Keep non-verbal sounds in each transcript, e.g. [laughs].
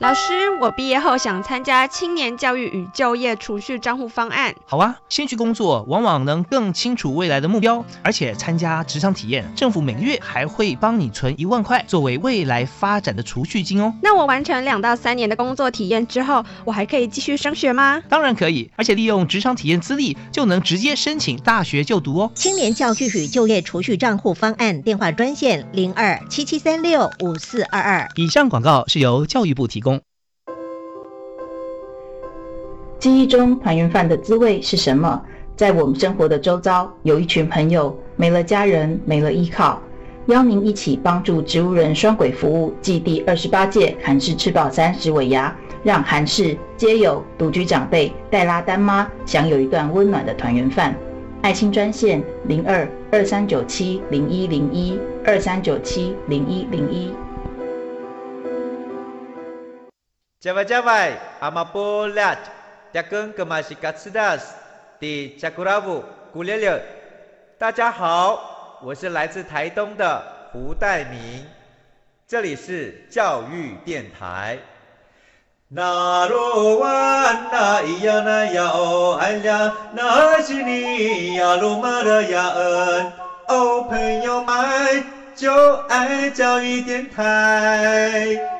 老师，我毕业后想参加青年教育与就业储蓄账户方案。好啊，先去工作，往往能更清楚未来的目标，而且参加职场体验，政府每个月还会帮你存一万块，作为未来发展的储蓄金哦。那我完成两到三年的工作体验之后，我还可以继续升学吗？当然可以，而且利用职场体验资历就能直接申请大学就读哦。青年教育与就业储蓄账户方案电话专线零二七七三六五四二二。以上广告是由教育部提供。记忆中团圆饭的滋味是什么？在我们生活的周遭，有一群朋友没了家人，没了依靠，邀您一起帮助植物人双轨服务暨第二十八届韩式吃饱三十尾牙，让韩式皆有独居长辈带拉单妈享有一段温暖的团圆饭。爱心专线零二二三九七零一零一二三九七零一零一。加外加外，阿玛波拉。扎根格玛西卡斯达斯的加古拉布古列列，大家好，我是来自台东的胡代明，这里是教育电台。那罗哇那咿呀那呀哦哎呀，那是你呀鲁玛的呀恩哦，朋友们就爱教育电台。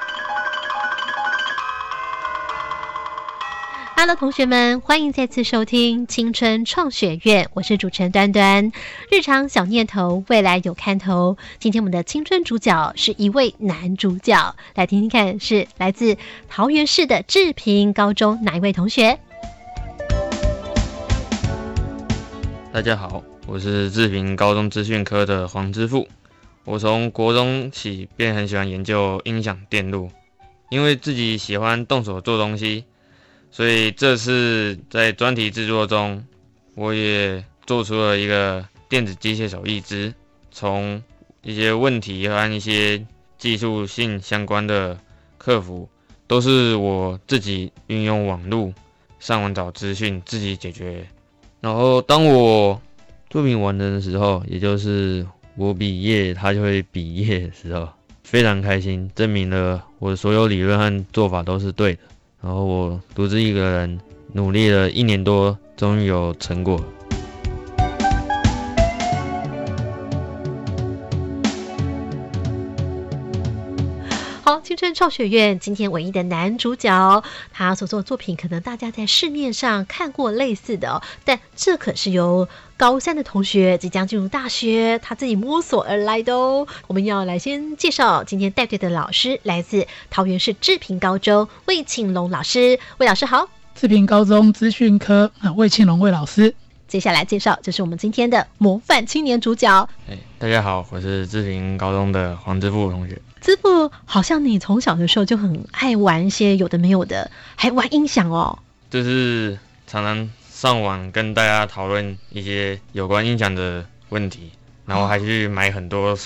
Hello，同学们，欢迎再次收听青春创学院，我是主持人端端。日常小念头，未来有看头。今天我们的青春主角是一位男主角，来听听看，是来自桃园市的志平高中哪一位同学？大家好，我是志平高中资讯科的黄之富。我从国中起便很喜欢研究音响电路，因为自己喜欢动手做东西。所以这次在专题制作中，我也做出了一个电子机械手一支，从一些问题和一些技术性相关的克服，都是我自己运用网络上网找资讯自己解决。然后当我作品完成的时候，也就是我毕业，他就会毕业的时候，非常开心，证明了我所有理论和做法都是对的。然后我独自一个人努力了一年多，终于有成果。好，青春创学院今天唯一的男主角，他所做的作品可能大家在市面上看过类似的，但这可是由高三的同学即将进入大学，他自己摸索而来的哦。我们要来先介绍今天带队的老师，来自桃园市志平高中魏庆龙老师，魏老师好。志平高中资讯科啊，魏庆龙魏老师。接下来介绍就是我们今天的模范青年主角。哎，大家好，我是志平高中的黄志富同学。志富，好像你从小的时候就很爱玩一些有的没有的，还玩音响哦。就是常常上网跟大家讨论一些有关音响的问题，然后还去买很多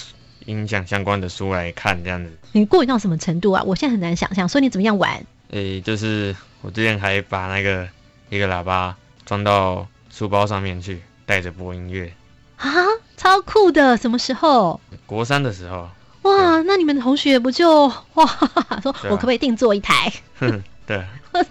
音响相关的书来看，这样子。你过瘾到什么程度啊？我现在很难想象。所以你怎么样玩？诶，就是我之前还把那个一个喇叭装到。书包上面去带着播音乐啊，超酷的！什么时候？国三的时候。哇，那你们的同学不就 [laughs] 哇？[laughs] 说我可不可以定做一台？对。[laughs]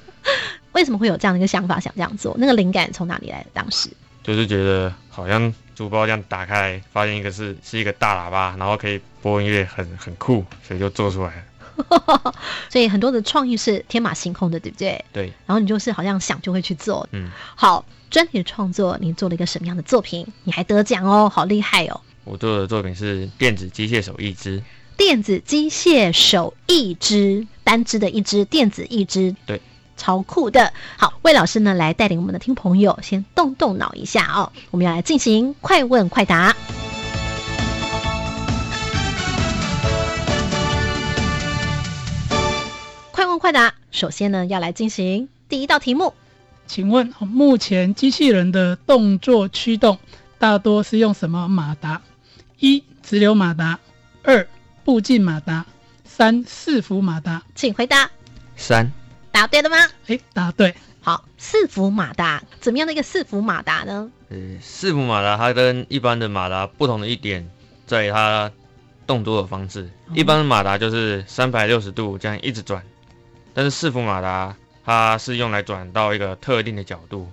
为什么会有这样的一个想法，想这样做？那个灵感从哪里来的？当时就是觉得好像书包这样打开，发现一个是是一个大喇叭，然后可以播音乐，很很酷，所以就做出来了。所以很多的创意是天马行空的，对不对？对，然后你就是好像想就会去做。嗯，好，专题的创作，你做了一个什么样的作品？你还得奖哦，好厉害哦！我做的作品是电子机械手一只，电子机械手一只，单只的一只，电子一只，对，超酷的。好，魏老师呢来带领我们的听朋友先动动脑一下哦，我们要来进行快问快答。快问快答，首先呢要来进行第一道题目。请问目前机器人的动作驱动大多是用什么马达？一、直流马达；二、步进马达；三、四伏马达。请回答。三，答对了吗？哎，答对。好，四伏马达，怎么样的一个四伏马达呢？呃，四伏马达它跟一般的马达不同的一点，在于它动作的方式。一般的马达就是三百六十度这样一直转，但是四伏马达它是用来转到一个特定的角度，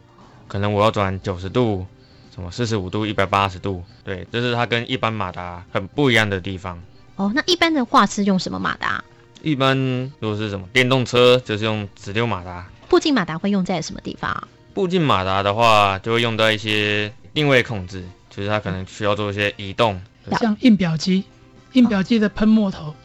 可能我要转九十度，什么四十五度、一百八十度，对，这是它跟一般马达很不一样的地方。哦，那一般的话是用什么马达？一般如果是什么电动车，就是用直流马达。步进马达会用在什么地方？步进马达的话，就会用到一些定位控制，就是它可能需要做一些移动。像印表机，印表机的喷墨头，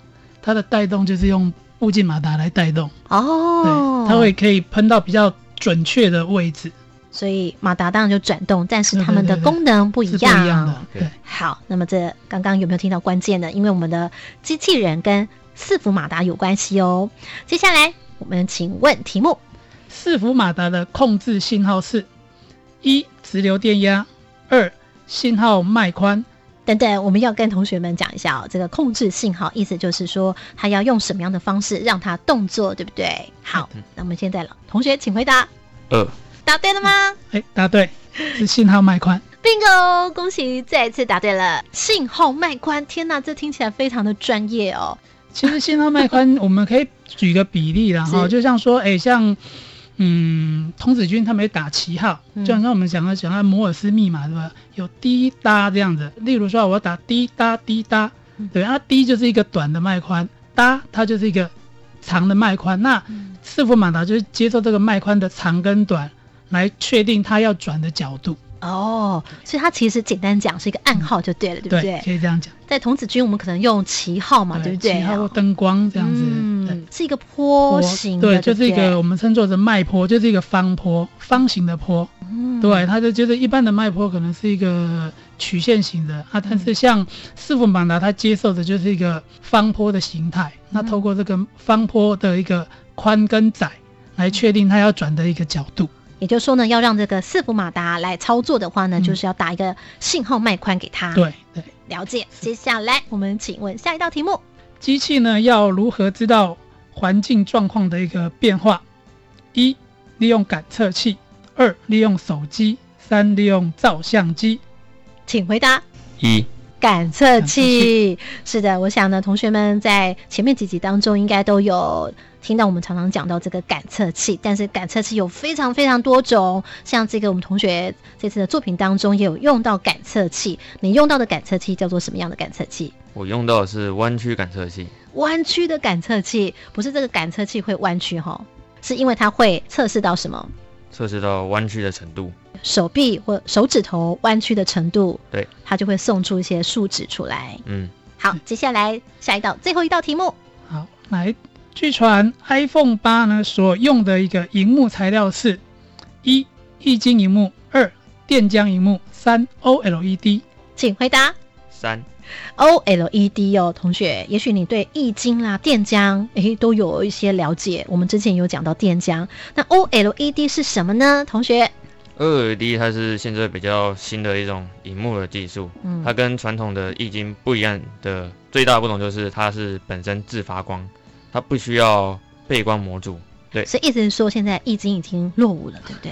它的带动就是用步进马达来带动。哦，对，它会可以喷到比较准确的位置。所以马达当然就转动，但是它们的功能不一样。不一样的。对。好，那么这刚刚有没有听到关键呢？因为我们的机器人跟四伏马达有关系哦。接下来我们请问题目。四伏马达的控制信号是：一、直流电压；二、信号脉宽。等等，我们要跟同学们讲一下哦。这个控制信号，意思就是说，它要用什么样的方式让它动作，对不对？好，那我们现在了，同学请回答。二，答对了吗？哎，答对，是信号脉宽。bingo，恭喜再一次答对了，信号脉宽。天哪，这听起来非常的专业哦。其实信号脉宽，[laughs] 我们可以举个比例啦，哈，就像说，哎，像。嗯，童子军他们打旗号，就像我们讲的讲到摩尔斯密码，对吧？有滴答这样子。例如说，我要打滴答滴答，对，那滴就是一个短的脉宽，答它就是一个长的脉宽。那四伏马达就是接受这个脉宽的长跟短，来确定它要转的角度。哦，所以它其实简单讲是一个暗号就对了，对不对？可以这样讲。在童子军，我们可能用旗号嘛，对不对？旗号、灯光这样子，嗯，是一个坡形，对，就是一个我们称作的脉坡，就是一个方坡，方形的坡。嗯，对，它就觉得一般的脉坡可能是一个曲线型的啊，但是像四福满达，它接受的就是一个方坡的形态。那透过这个方坡的一个宽跟窄，来确定它要转的一个角度。也就是说呢，要让这个伺服马达来操作的话呢，就是要打一个信号脉宽给它。对对，了解。接下来我们请问下一道题目：机器呢要如何知道环境状况的一个变化？一、利用感测器；二、利用手机；三、利用照相机。请回答。一。感测器。是的，我想呢，同学们在前面几集当中应该都有。听到我们常常讲到这个感测器，但是感测器有非常非常多种，像这个我们同学这次的作品当中也有用到感测器。你用到的感测器叫做什么样的感测器？我用到的是弯曲感测器。弯曲的感测器不是这个感测器会弯曲哈，是因为它会测试到什么？测试到弯曲的程度，手臂或手指头弯曲的程度，对，它就会送出一些数值出来。嗯，好，接下来下一道最后一道题目。好，来。据传，iPhone 八呢所用的一个荧幕材料是：一液晶荧幕，二电浆荧幕，三 OLED。请回答。三 OLED 哦，同学，也许你对液晶啦、电浆诶都有一些了解。我们之前有讲到电浆，那 OLED 是什么呢？同学，OLED 它是现在比较新的一种荧幕的技术，嗯，它跟传统的液晶不一样的最大不同就是它是本身自发光。它不需要背光模组，对，所以意思是说，现在液晶已经落伍了，对不对？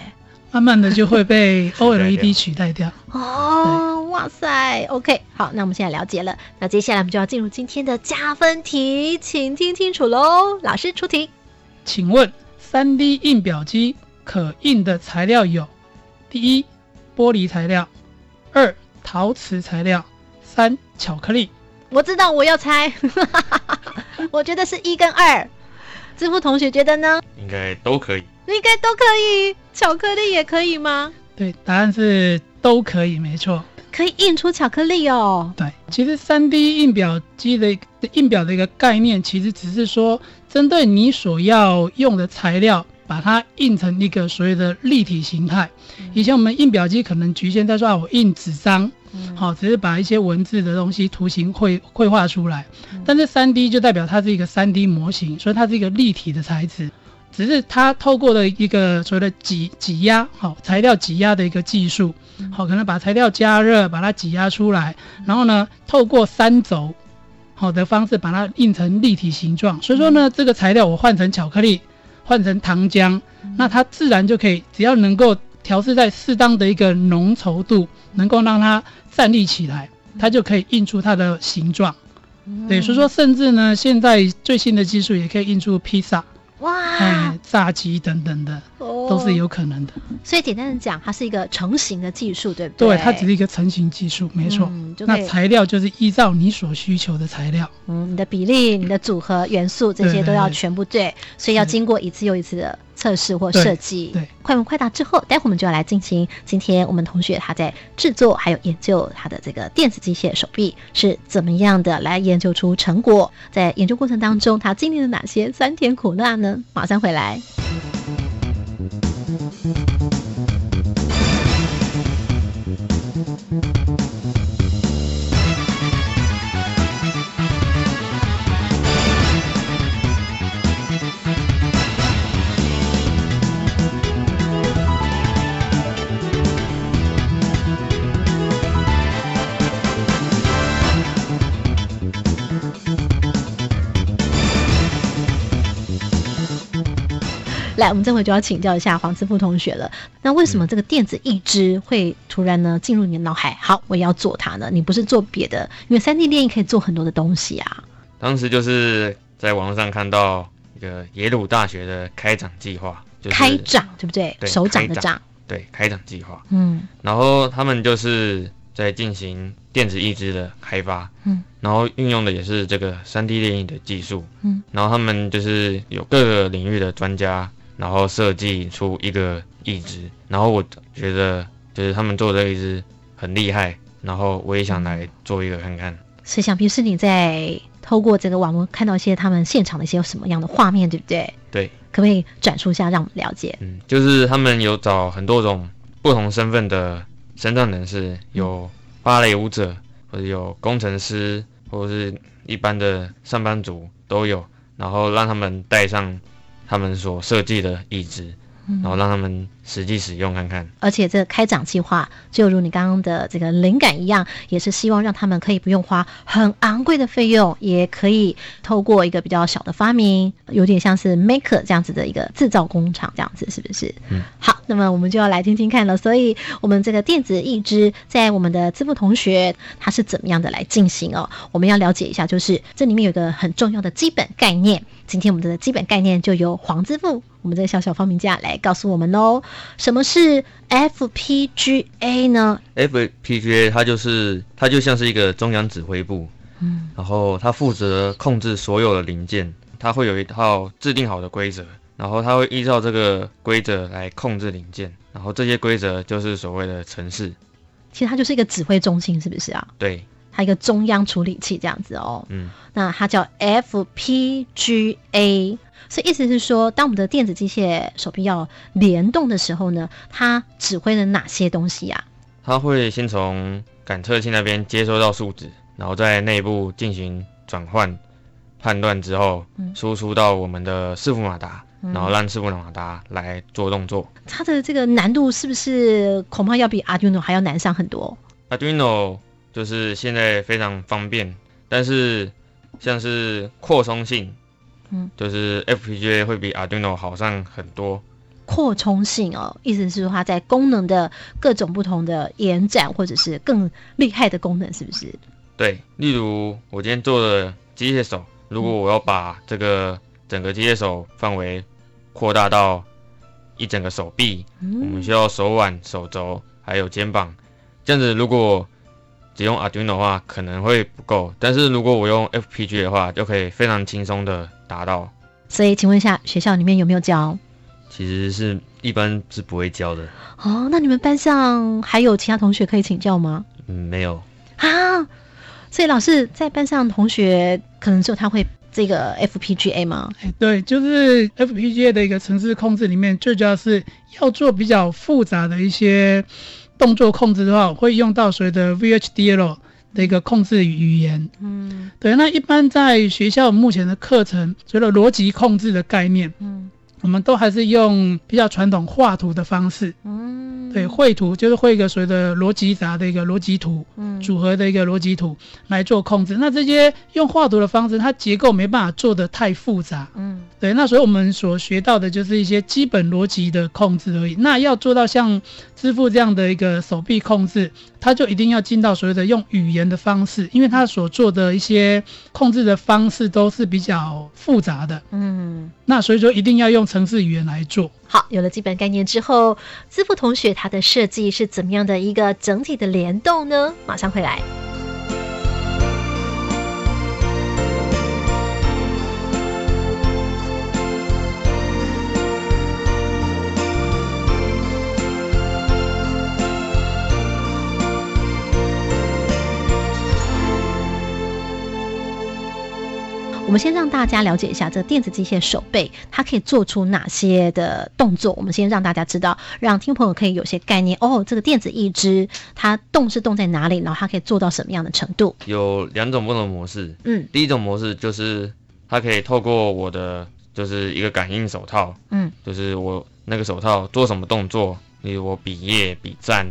慢慢的就会被 [laughs] OLED 取代掉。哦，哇塞，OK，好，那我们现在了解了，那接下来我们就要进入今天的加分题，请听清楚喽，老师出题，请问三 D 印表机可印的材料有：第一，玻璃材料；二，陶瓷材料；三，巧克力。我知道，我要猜。[laughs] 我觉得是一跟二。支付同学觉得呢？应该都可以。应该都可以，巧克力也可以吗？对，答案是都可以，没错。可以印出巧克力哦。对，其实三 D 印表机的印表的一个概念，其实只是说针对你所要用的材料，把它印成一个所谓的立体形态。以前我们印表机可能局限在说啊，我印纸张，好，只是把一些文字的东西图形绘绘画出来。但是三 D 就代表它是一个三 D 模型，所以它是一个立体的材质。只是它透过了一个所谓的挤挤压，好材料挤压的一个技术，好可能把材料加热，把它挤压出来，然后呢，透过三轴好的方式把它印成立体形状。所以说呢，这个材料我换成巧克力，换成糖浆，那它自然就可以，只要能够调试在适当的一个浓稠度，能够让它站立起来，它就可以印出它的形状。对，所以说甚至呢，现在最新的技术也可以印出披萨。哇，炸鸡等等的，都是有可能的。所以简单的讲，它是一个成型的技术，对不对？对，它只是一个成型技术，没错。那材料就是依照你所需求的材料。嗯，你的比例、你的组合元素这些都要全部对，所以要经过一次又一次的。测试或设计，对，快问快答之后，待会我们就要来进行今天我们同学他在制作还有研究他的这个电子机械手臂是怎么样的来研究出成果，在研究过程当中他经历了哪些酸甜苦辣呢？马上回来。来，我们这回就要请教一下黄师傅同学了。那为什么这个电子义肢会突然呢进入你的脑海？好，我也要做它呢。你不是做别的，因为三 D 电影可以做很多的东西啊。当时就是在网络上看到一个耶鲁大学的开展计划，开展对不对？手掌的掌。对，开展计划。嗯。然后他们就是在进行电子义肢的开发。嗯。然后运用的也是这个三 D 电影的技术。嗯。然后他们就是有各个领域的专家。然后设计出一个义肢，然后我觉得就是他们做这一只很厉害，然后我也想来做一个看看。是想必是你在透过这个网络看到一些他们现场的一些什么样的画面，对不对？对。可不可以转述一下，让我们了解？嗯，就是他们有找很多种不同身份的身障人士，有芭蕾舞者，或者有工程师，或者是一般的上班族都有，然后让他们带上。他们所设计的椅子，然后让他们实际使用看看。而且这个开展计划，就如你刚刚的这个灵感一样，也是希望让他们可以不用花很昂贵的费用，也可以透过一个比较小的发明，有点像是 maker 这样子的一个制造工厂这样子，是不是？嗯。好，那么我们就要来听听看了。所以，我们这个电子义肢在我们的支付同学他是怎么样的来进行哦？我们要了解一下，就是这里面有一个很重要的基本概念。今天我们的基本概念就由黄之富，我们这个小小发明家来告诉我们哦。什么是 FPGA 呢？FPGA 它就是它就像是一个中央指挥部，嗯，然后它负责控制所有的零件，它会有一套制定好的规则，然后它会依照这个规则来控制零件，然后这些规则就是所谓的程式。其实它就是一个指挥中心，是不是啊？对。它一个中央处理器这样子哦，嗯，那它叫 FPGA，所以意思是说，当我们的电子机械手臂要联动的时候呢，它指挥了哪些东西呀？它会先从感测器那边接收到数值，然后在内部进行转换判断之后，输出到我们的伺服马达，然后让伺服马达来做动作。它的这个难度是不是恐怕要比 Arduino 还要难上很多？Arduino 就是现在非常方便，但是像是扩充性，嗯，就是 FPGA 会比 Arduino 好上很多。扩充性哦，意思是说它在功能的各种不同的延展，或者是更厉害的功能，是不是？对，例如我今天做的机械手，如果我要把这个整个机械手范围扩大到一整个手臂，我们需要手腕、手肘还有肩膀，这样子如果只用 Arduino 的话可能会不够，但是如果我用 FPGA 的话，就可以非常轻松的达到。所以，请问一下，学校里面有没有教？其实是一般是不会教的。哦，那你们班上还有其他同学可以请教吗？嗯，没有。啊，所以老师在班上同学可能只有他会这个 FPGA 吗？哎，对，就是 FPGA 的一个城市控制里面，最主要是要做比较复杂的一些动作控制的话，会用到所谓的 VHDL 的一个控制语言。嗯，对。那一般在学校目前的课程，除了逻辑控制的概念，嗯。我们都还是用比较传统画图的方式，嗯，对，绘图就是绘一个所谓的逻辑闸的一个逻辑图，嗯，组合的一个逻辑图来做控制。那这些用画图的方式，它结构没办法做的太复杂，嗯，对。那所以我们所学到的就是一些基本逻辑的控制而已。那要做到像支付这样的一个手臂控制，它就一定要进到所谓的用语言的方式，因为他所做的一些控制的方式都是比较复杂的，嗯，那所以说一定要用。程式语言来做好，有了基本概念之后，资付同学他的设计是怎么样的一个整体的联动呢？马上回来。们先让大家了解一下这个电子机械手背，它可以做出哪些的动作。我们先让大家知道，让听众朋友可以有些概念哦。这个电子义肢它动是动在哪里，然后它可以做到什么样的程度？有两种不同的模式。嗯，第一种模式就是它可以透过我的就是一个感应手套，嗯，就是我那个手套做什么动作，例如我比耶、比赞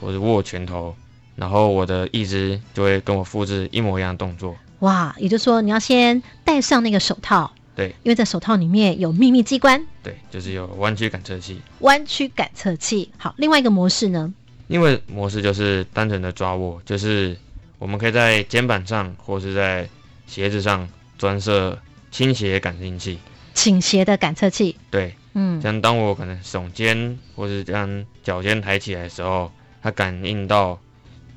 或者握拳头，然后我的义肢就会跟我复制一模一样的动作。哇，也就是说你要先戴上那个手套，对，因为在手套里面有秘密机关，对，就是有弯曲感测器。弯曲感测器，好，另外一个模式呢？另外模式就是单纯的抓握，就是我们可以在肩膀上或是在鞋子上装设倾斜感应器。倾斜的感测器，对，嗯，像当我可能耸肩或是将脚尖抬起来的时候，它感应到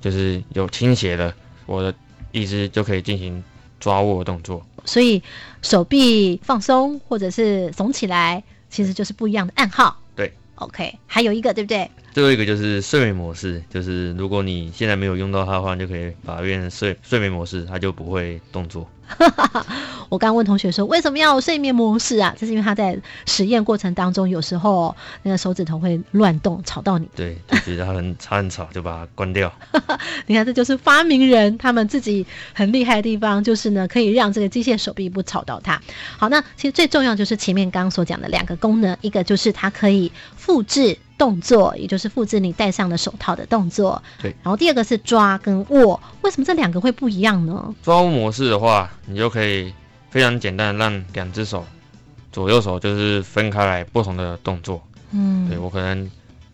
就是有倾斜的，我的。一只就可以进行抓握动作，所以手臂放松或者是耸起来，其实就是不一样的暗号。对，OK，还有一个对不对？最后一个就是睡眠模式，就是如果你现在没有用到它的话，你就可以把它变成睡睡眠模式，它就不会动作。[laughs] 我刚问同学说，为什么要睡眠模式啊？这是因为他在实验过程当中，有时候那个手指头会乱动，吵到你。对，就觉得很吵很吵，就把它关掉。[laughs] 你看，这就是发明人他们自己很厉害的地方，就是呢，可以让这个机械手臂不吵到它。好，那其实最重要就是前面刚刚所讲的两个功能，一个就是它可以复制动作，也就是复制你戴上的手套的动作。对。然后第二个是抓跟握，为什么这两个会不一样呢？抓握模式的话。你就可以非常简单的让两只手，左右手就是分开来不同的动作。嗯，对我可能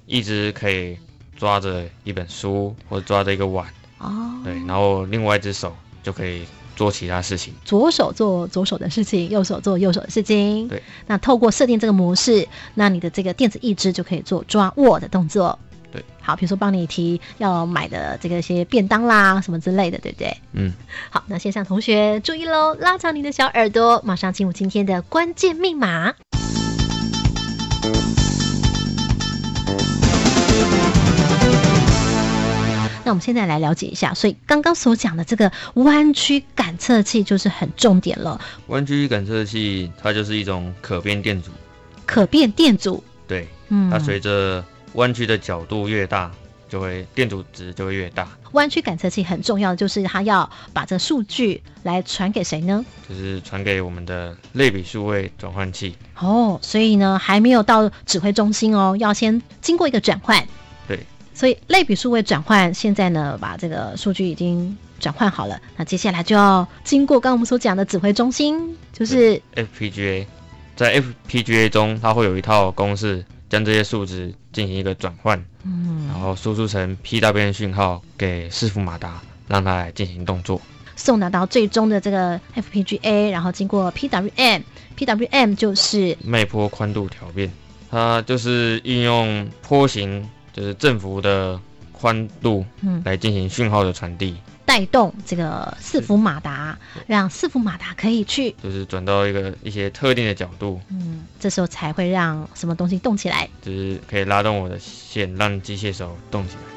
一只可以抓着一本书或者抓着一个碗。哦，对，然后另外一只手就可以做其他事情。左手做左手的事情，右手做右手的事情。对，那透过设定这个模式，那你的这个电子一只就可以做抓握的动作。对好，比如说帮你提要买的这个些便当啦，什么之类的，对不对？嗯。好，那线上同学注意喽，拉长你的小耳朵，马上进入今天的关键密码。那我们现在来了解一下，所以刚刚所讲的这个弯曲感测器就是很重点了。弯曲感测器它就是一种可变电阻。可变电阻。对，嗯，它随着弯曲的角度越大，就会电阻值就会越大。弯曲感测器很重要的就是它要把这数据来传给谁呢？就是传给我们的类比数位转换器。哦，所以呢还没有到指挥中心哦，要先经过一个转换。对。所以类比数位转换现在呢把这个数据已经转换好了，那接下来就要经过刚刚我们所讲的指挥中心，就是 FPGA。在 FPGA 中，它会有一套公式。将这些数值进行一个转换，嗯，然后输出成 PWM 讯号给伺服马达，让它来进行动作，送达到最终的这个 FPGA，然后经过 PWM，PWM 就是脉波宽度调变，它就是运用波形，就是振幅的宽度嗯来进行讯号的传递，带动这个伺服马达，让伺服马达可以去，就是转到一个一些特定的角度，嗯，这时候才会让什么东西动起来。就是可以拉动我的线，让机械手动起来。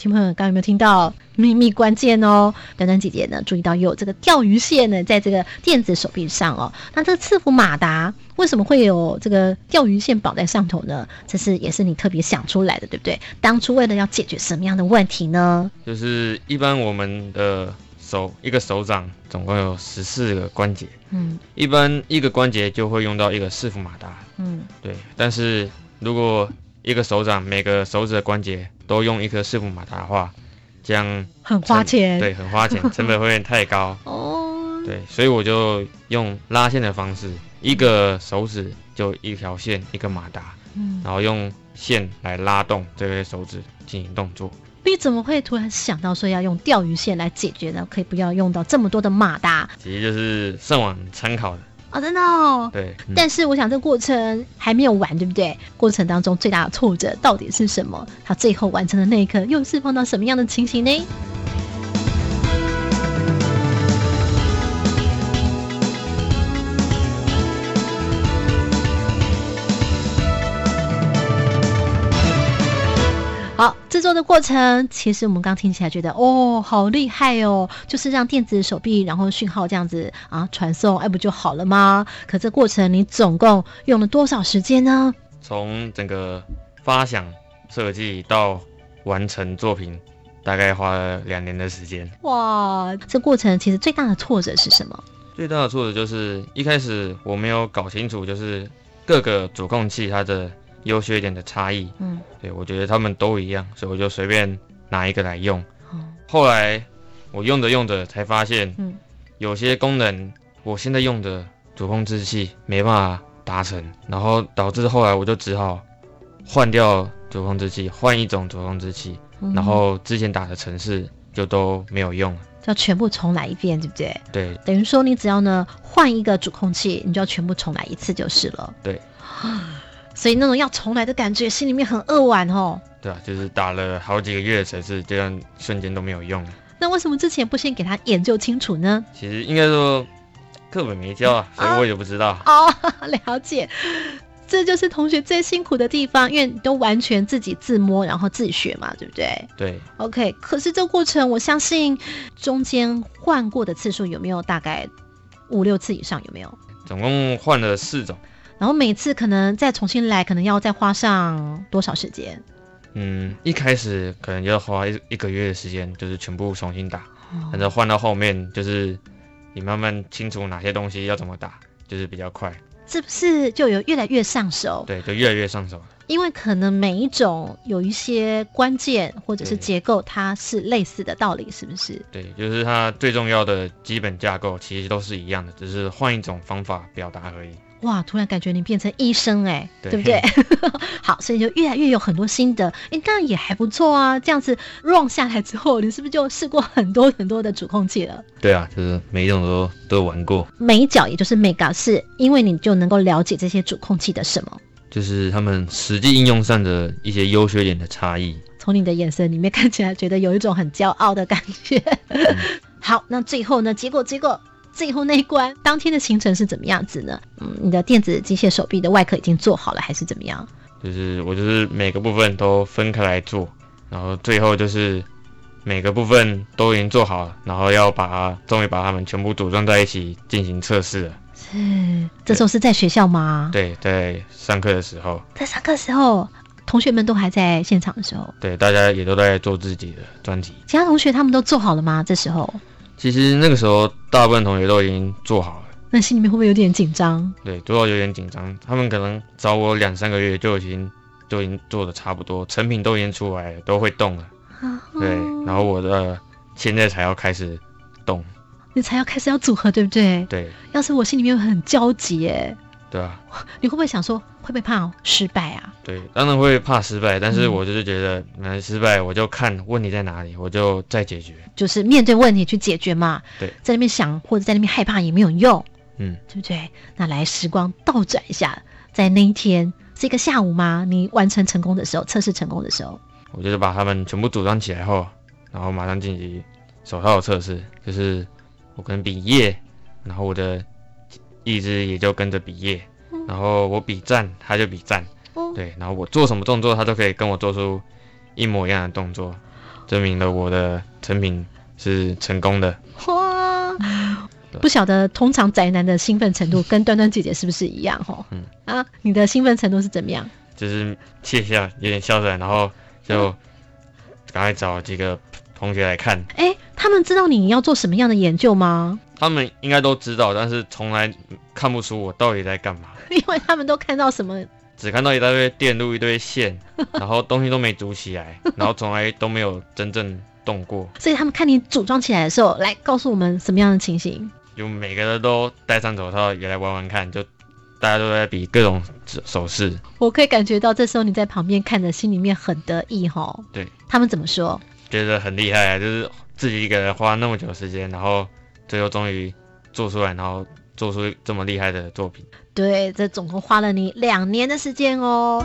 听众朋友，刚刚有没有听到秘密关键哦？端端姐姐呢，注意到有这个钓鱼线呢，在这个电子手臂上哦。那这个伺服马达为什么会有这个钓鱼线绑在上头呢？这是也是你特别想出来的，对不对？当初为了要解决什么样的问题呢？就是一般我们的手一个手掌总共有十四个关节，嗯一般一个关节就会用到一个伺服马达，嗯，对。但是如果一个手掌每个手指的关节都用一颗伺服马达的话，这样很花钱。对，很花钱，[laughs] 成本会有点太高。哦，对，所以我就用拉线的方式，一个手指就一条线，一个马达，嗯，然后用线来拉动这个手指进行动作。你怎么会突然想到说要用钓鱼线来解决呢？可以不要用到这么多的马达其实就是上网参考的，啊、真的哦。对。嗯但是我想这过程还没有完，对不对？过程当中最大的挫折到底是什么？他最后完成的那一刻又是碰到什么样的情形呢？好，制作的过程其实我们刚听起来觉得哦，好厉害哦，就是让电子手臂然后讯号这样子啊传送，哎不就好了吗？可这过程你总共用了多少时间呢？从整个发想设计到完成作品，大概花了两年的时间。哇，这过程其实最大的挫折是什么？最大的挫折就是一开始我没有搞清楚，就是各个主控器它的优缺点的差异。嗯，对我觉得他们都一样，所以我就随便拿一个来用。哦后来我用着用着才发现，嗯有些功能我现在用的主控制器没办法达成，然后导致后来我就只好换掉主控制器，换一种主控制器，嗯然后之前打的城市就都没有用了。就要全部重来一遍，对不对？对等于说你只要呢换一个主控器，你就要全部重来一次就是了。对所以那种要重来的感觉，心里面很扼腕哦。对啊，就是打了好几个月的程式，这样瞬间都没有用了。那为什么之前不先给他研究清楚呢？其实应该说课本没教啊，所以我也不知道。哦，[laughs] 了解，这就是同学最辛苦的地方，因为都完全自己自摸，然后自学嘛，对不对对，？OK，可是这个过程，我相信中间换过的次数有没有大概五六次以上？有没有？总共换了四种。然后每次可能再重新来，可能要再花上多少时间？嗯，一开始可能要花一一个月的时间，就是全部重新打，哦然后换到后面就是你慢慢清楚哪些东西要怎么打，就是比较快，是不是就有越来越上手？对，就越来越上手。因为可能每一种有一些关键或者是结构，它是类似的道理，是不是？对，就是它最重要的基本架构其实都是一样的，只是换一种方法表达而已。哇，突然感觉你变成医生哎、对对不对？[laughs] 好，所以就越来越有很多心得，哎，那也还不错啊。这样子 run 下来之后，你是不是就试过很多很多的主控器了？对啊，就是每一种都都玩过，每一角也就是 mega，是因为你就能够了解这些主控器的什么。就是他们实际应用上的一些优缺点的差异。从你的眼神里面看起来，觉得有一种很骄傲的感觉。[laughs] 好，那最后呢？结果结果最后那一关，当天的行程是怎么样子呢？嗯，你的电子机械手臂的外壳已经做好了，还是怎么样？就是我就是每个部分都分开来做，然后最后就是每个部分都已经做好了，然后要把它终于把它们全部组装在一起进行测试了。是，这时候是在学校吗？对，在上课的时候，在上课的时候，同学们都还在现场的时候，对大家也都在做自己的专题。其他同学他们都做好了吗？这时候，其实那个时候大部分同学都已经做好了，那心里面会不会有点紧张？对，多少有点紧张。他们可能找我两三个月就已经就已经做的差不多，成品都已经出来了，都会动了。对，然后我的现在才要开始动。你才要开始要组合，对不对？对，要是我心里面很焦急耶，对啊，你会不会想说会不会怕失败啊？对，当然会怕失败，但是嗯我就是觉得，嗯，失败我就看问题在哪里，我就再解决。就是面对问题去解决嘛。对，在那边想或者在那边害怕也没有用，嗯，对不对？那来时光倒转一下，在那一天是一个下午吗？你完成成功的时候，测试成功的时候，我就是把他们全部组装起来后，然后马上进行手套的测试，就是我可能比耶，然后我的意志也就跟着比耶，然后我比赞，他就比赞，哦对，然后我做什么动作，他都可以跟我做出一模一样的动作，证明了我的成品是成功的。哇！不晓得通常宅男的兴奋程度跟端端姐姐是不是一样？吼，嗯啊，你的兴奋程度是怎么样？就是窃笑，有点笑出来，然后就赶快找几个同学来看，哎，他们知道你要做什么样的研究吗？他们应该都知道，但是从来看不出我到底在干嘛，[laughs] 因为他们都看到什么？只看到一大堆电路、一堆线，[laughs] 然后东西都没组起来，然后从来都没有真正动过，所以他们看你组装起来的时候，来告诉我们什么样的情形？就每个人都戴上手套也来玩玩看，就大家都在比各种手手势，我可以感觉到这时候你在旁边看着，心里面很得意哈。对，他们怎么说？觉得很厉害啊，就是自己一个人花那么久时间，然后最后终于做出来，然后做出这么厉害的作品。对，这总共花了你两年的时间哦。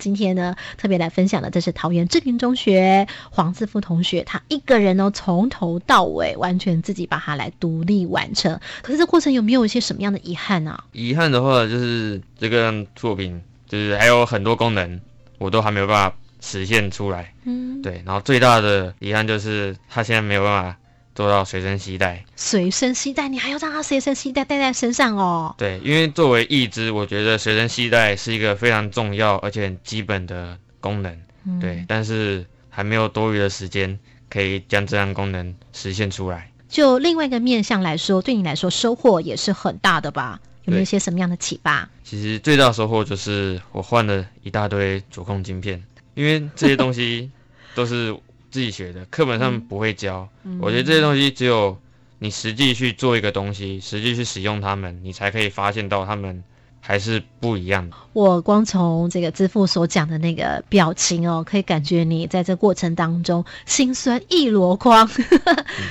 今天呢特别来分享的，这是桃园志平中学黄志富同学，他一个人呢从头到尾完全自己把它来独立完成。可是这过程有没有一些什么样的遗憾啊？遗憾的话，就是这个作品就是还有很多功能，我都还没有办法实现出来。嗯，对，然后最大的遗憾就是他现在没有办法做到随身携带。随身携带，你还要让它随身携带带在身上哦。对，因为作为义肢，我觉得随身携带是一个非常重要而且很基本的功能。嗯对，但是还没有多余的时间可以将这项功能实现出来。就另外一个面向来说，对你来说收获也是很大的吧？有没有一些什么样的启发？其实最大的收获就是我换了一大堆主控晶片，因为这些东西都是自己学的，课本上不会教。嗯我觉得这些东西只有你实际去做一个东西，实际去使用它们，你才可以发现到它们还是不一样的。我光从这个支付所讲的那个表情哦，可以感觉你在这过程当中心酸一箩筐。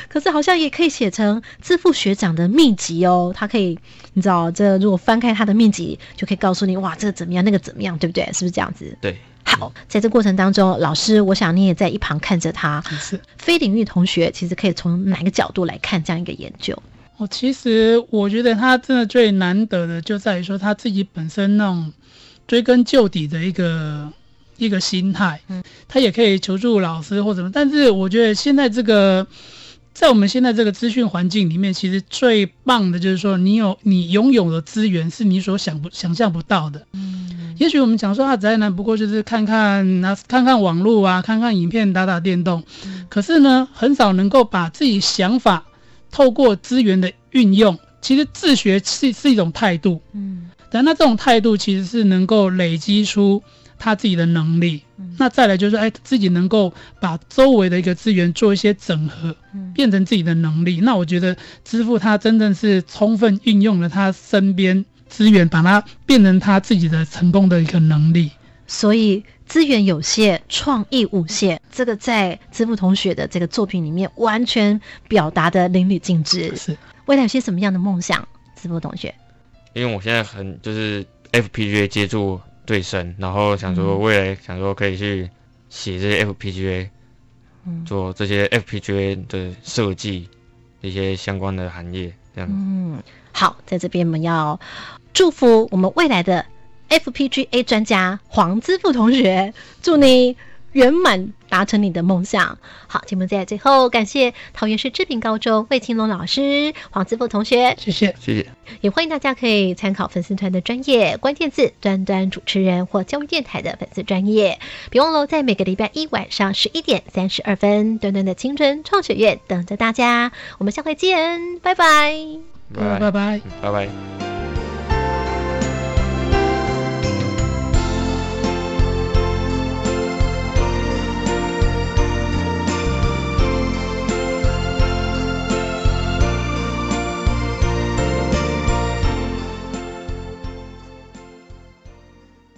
可是好像也可以写成支付学长的秘籍哦，他可以，你知道，这如果翻开它的面积，就可以告诉你，哇，这个怎么样，那个怎么样，对不对？是不是这样子？对，好，在这过程当中，老师，我想你也在一旁看着他。是非领域同学其实可以从哪个角度来看这样一个研究？哦，其实我觉得他真的最难得的就在于说他自己本身那种追根究底的一个一个心态，嗯，他也可以求助老师或什么，但是我觉得现在这个。在我们现在这个资讯环境里面，其实最棒的就是说，你有你拥有的资源是你所想不想象不到的。嗯，也许我们讲说啊，宅男不过就是看看啊，看看网络啊，看看影片，打打电动。可是呢，很少能够把自己想法透过资源的运用，其实自学是是一种态度。嗯，但那这种态度其实是能够累积出他自己的能力。嗯那再来就是，哎，自己能够把周围的一个资源做一些整合，嗯变成自己的能力。那我觉得支付他真正是充分运用了他身边资源，把它变成他自己的成功的一个能力。所以资源有限，创意无限，这个在支付同学的这个作品里面完全表达的淋漓尽致。是未来有些什么样的梦想？支付同学，因为我现在很就是 FPGA 接触最深，然后想说嗯未来想说可以去写这些 FPGA，、嗯做这些 FPGA 的设计，一些相关的行业这样。嗯，好，在这边我们要祝福我们未来的 FPGA 专家黄之富同学，祝你圆满达成你的梦想。好，节目在最后感谢桃园市志平高中魏青龙老师、黄子富同学，谢谢，谢谢。也欢迎大家可以参考粉丝团的专业关键字“端端主持人”或教育电台的粉丝专业。别忘了在每个礼拜一晚上十一点三十二分，端端的青春创学院等着大家。我们下回见，拜拜。拜拜拜拜。拜拜。